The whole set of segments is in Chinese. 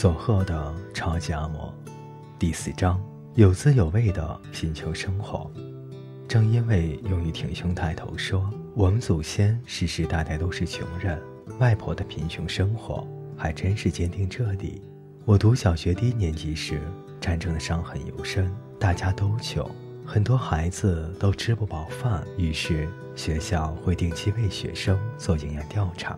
佐贺的超级阿嬷，第四章有滋有味的贫穷生活。正因为用于挺胸抬头说，我们祖先世世代代都是穷人，外婆的贫穷生活还真是坚定彻底。我读小学低年级时，战争的伤痕尤深，大家都穷，很多孩子都吃不饱饭，于是学校会定期为学生做营养调查，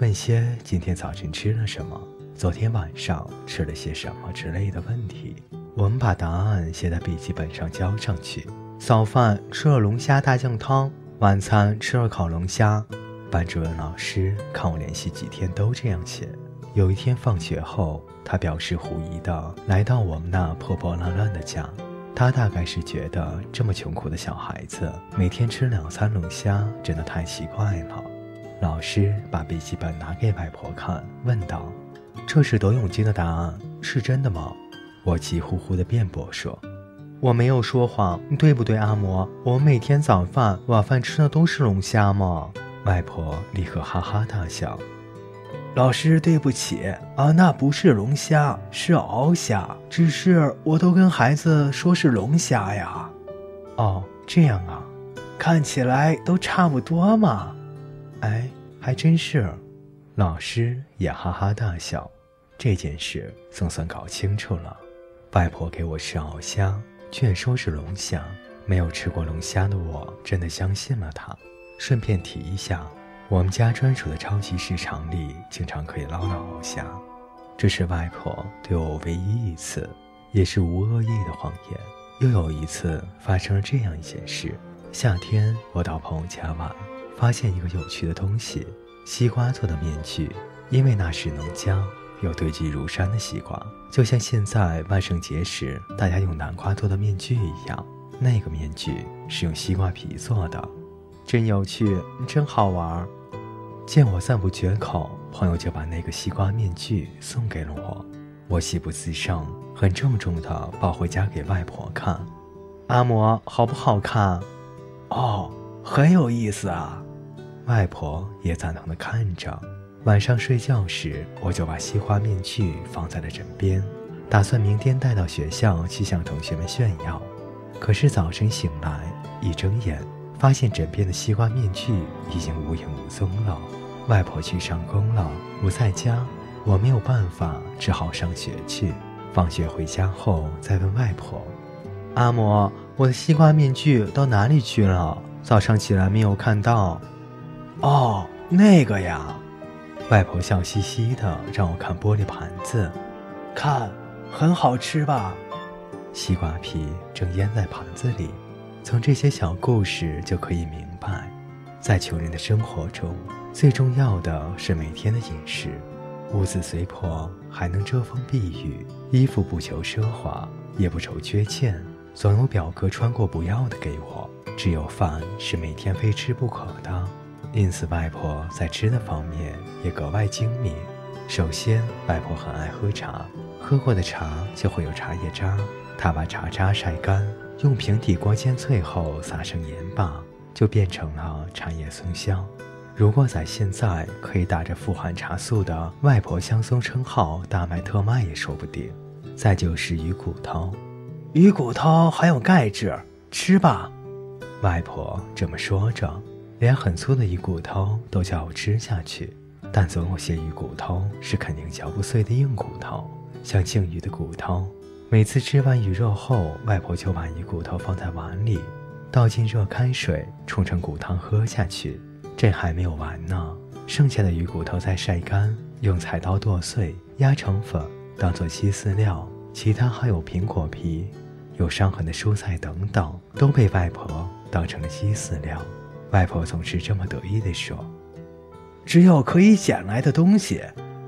问些今天早晨吃了什么。昨天晚上吃了些什么之类的问题，我们把答案写在笔记本上交上去。早饭吃了龙虾大酱汤，晚餐吃了烤龙虾。班主任老师看我连续几天都这样写。有一天放学后，他表示狐疑的来到我们那破破烂烂的家。他大概是觉得这么穷苦的小孩子每天吃两餐龙虾真的太奇怪了。老师把笔记本拿给外婆看，问道。这是德永金的答案，是真的吗？我急呼呼地辩驳说：“我没有说谎，对不对，阿嬷？我每天早饭、晚饭吃的都是龙虾吗？”外婆立刻哈哈大笑。老师，对不起啊，那不是龙虾，是鳌虾。只是我都跟孩子说是龙虾呀。哦，这样啊，看起来都差不多嘛。哎，还真是。老师也哈哈大笑，这件事总算搞清楚了。外婆给我吃鳌虾，却说是龙虾。没有吃过龙虾的我，真的相信了她。顺便提一下，我们家专属的超级市场里，经常可以捞到鳌虾。这是外婆对我唯一一次，也是无恶意的谎言。又有一次发生了这样一件事：夏天我到朋友家玩，发现一个有趣的东西。西瓜做的面具，因为那是农家有堆积如山的西瓜，就像现在万圣节时大家用南瓜做的面具一样。那个面具是用西瓜皮做的，真有趣，真好玩。见我赞不绝口，朋友就把那个西瓜面具送给了我。我喜不自胜，很郑重地抱回家给外婆看。阿嬷，好不好看？哦，很有意思啊。外婆也赞同的看着。晚上睡觉时，我就把西瓜面具放在了枕边，打算明天带到学校去向同学们炫耀。可是早晨醒来，一睁眼，发现枕边的西瓜面具已经无影无踪了。外婆去上工了，不在家，我没有办法，只好上学去。放学回家后，再问外婆：“阿嬷，我的西瓜面具到哪里去了？早上起来没有看到。”哦，那个呀，外婆笑嘻嘻的让我看玻璃盘子，看，很好吃吧？西瓜皮正腌在盘子里。从这些小故事就可以明白，在穷人的生活中，最重要的是每天的饮食。屋子虽破，还能遮风避雨；衣服不求奢华，也不愁缺欠，总有表哥穿过不要的给我。只有饭是每天非吃不可的。因此，外婆在吃的方面也格外精明。首先，外婆很爱喝茶，喝过的茶就会有茶叶渣。她把茶渣晒干，用平底锅煎脆后撒上盐巴，就变成了茶叶松香。如果在现在，可以打着富含茶素的“外婆香松”称号大卖特卖也说不定。再就是鱼骨头，鱼骨头含有钙质，吃吧。外婆这么说着。连很粗的鱼骨头都叫我吃下去，但总有些鱼骨头是肯定嚼不碎的硬骨头，像鲸鱼的骨头。每次吃完鱼肉后，外婆就把鱼骨头放在碗里，倒进热开水，冲成骨汤喝下去。这还没有完呢，剩下的鱼骨头再晒干，用菜刀剁碎，压成粉，当做鸡饲料。其他还有苹果皮、有伤痕的蔬菜等等，都被外婆当成了鸡饲料。外婆总是这么得意地说：“只有可以捡来的东西，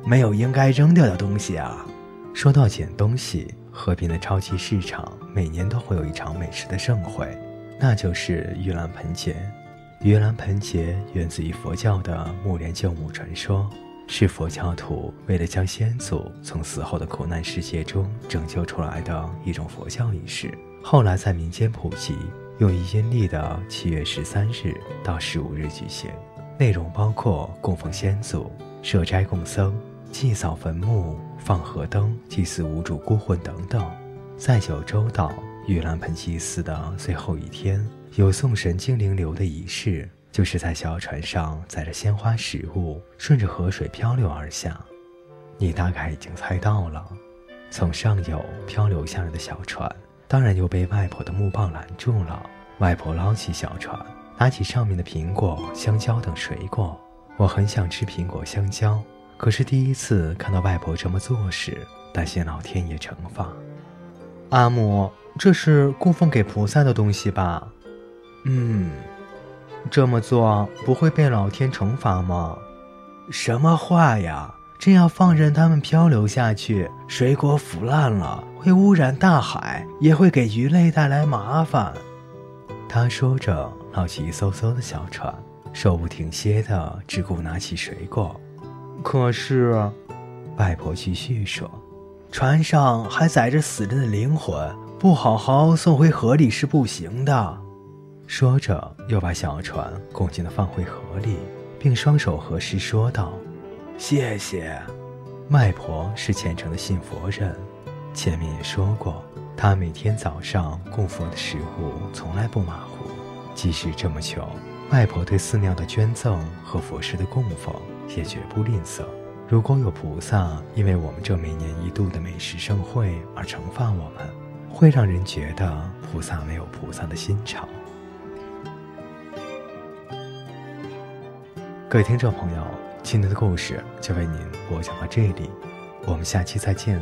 没有应该扔掉的东西啊。”说到捡东西，河边的超级市场每年都会有一场美食的盛会，那就是盂兰盆节。盂兰盆节源自于佛教的木莲救母传说，是佛教徒为了将先祖从死后的苦难世界中拯救出来的一种佛教仪式，后来在民间普及。用于阴历的七月十三日到十五日举行，内容包括供奉先祖、设斋供僧、祭扫坟墓、放河灯、祭祀无主孤魂等等。在九州岛玉兰盆祭祀的最后一天，有送神精灵流的仪式，就是在小船上载着鲜花食物，顺着河水漂流而下。你大概已经猜到了，从上游漂流下来的小船，当然又被外婆的木棒拦住了。外婆捞起小船，拿起上面的苹果、香蕉等水果。我很想吃苹果、香蕉，可是第一次看到外婆这么做时，担心老天爷惩罚。阿母，这是供奉给菩萨的东西吧？嗯，这么做不会被老天惩罚吗？什么话呀！这样放任它们漂流下去，水果腐烂了，会污染大海，也会给鱼类带来麻烦。他说着，捞起一艘艘的小船，手不停歇的只顾拿起水果。可是，外婆继续说：“船上还载着死人的灵魂，不好好送回河里是不行的。”说着，又把小船恭敬的放回河里，并双手合十说道。谢谢，外婆是虔诚的信佛人。前面也说过，他每天早上供佛的食物从来不马虎。即使这么穷，外婆对寺庙的捐赠和佛事的供奉也绝不吝啬。如果有菩萨因为我们这每年一度的美食盛会而惩罚我们，会让人觉得菩萨没有菩萨的心肠。各位听众朋友。今天的故事就为您播讲到这里，我们下期再见。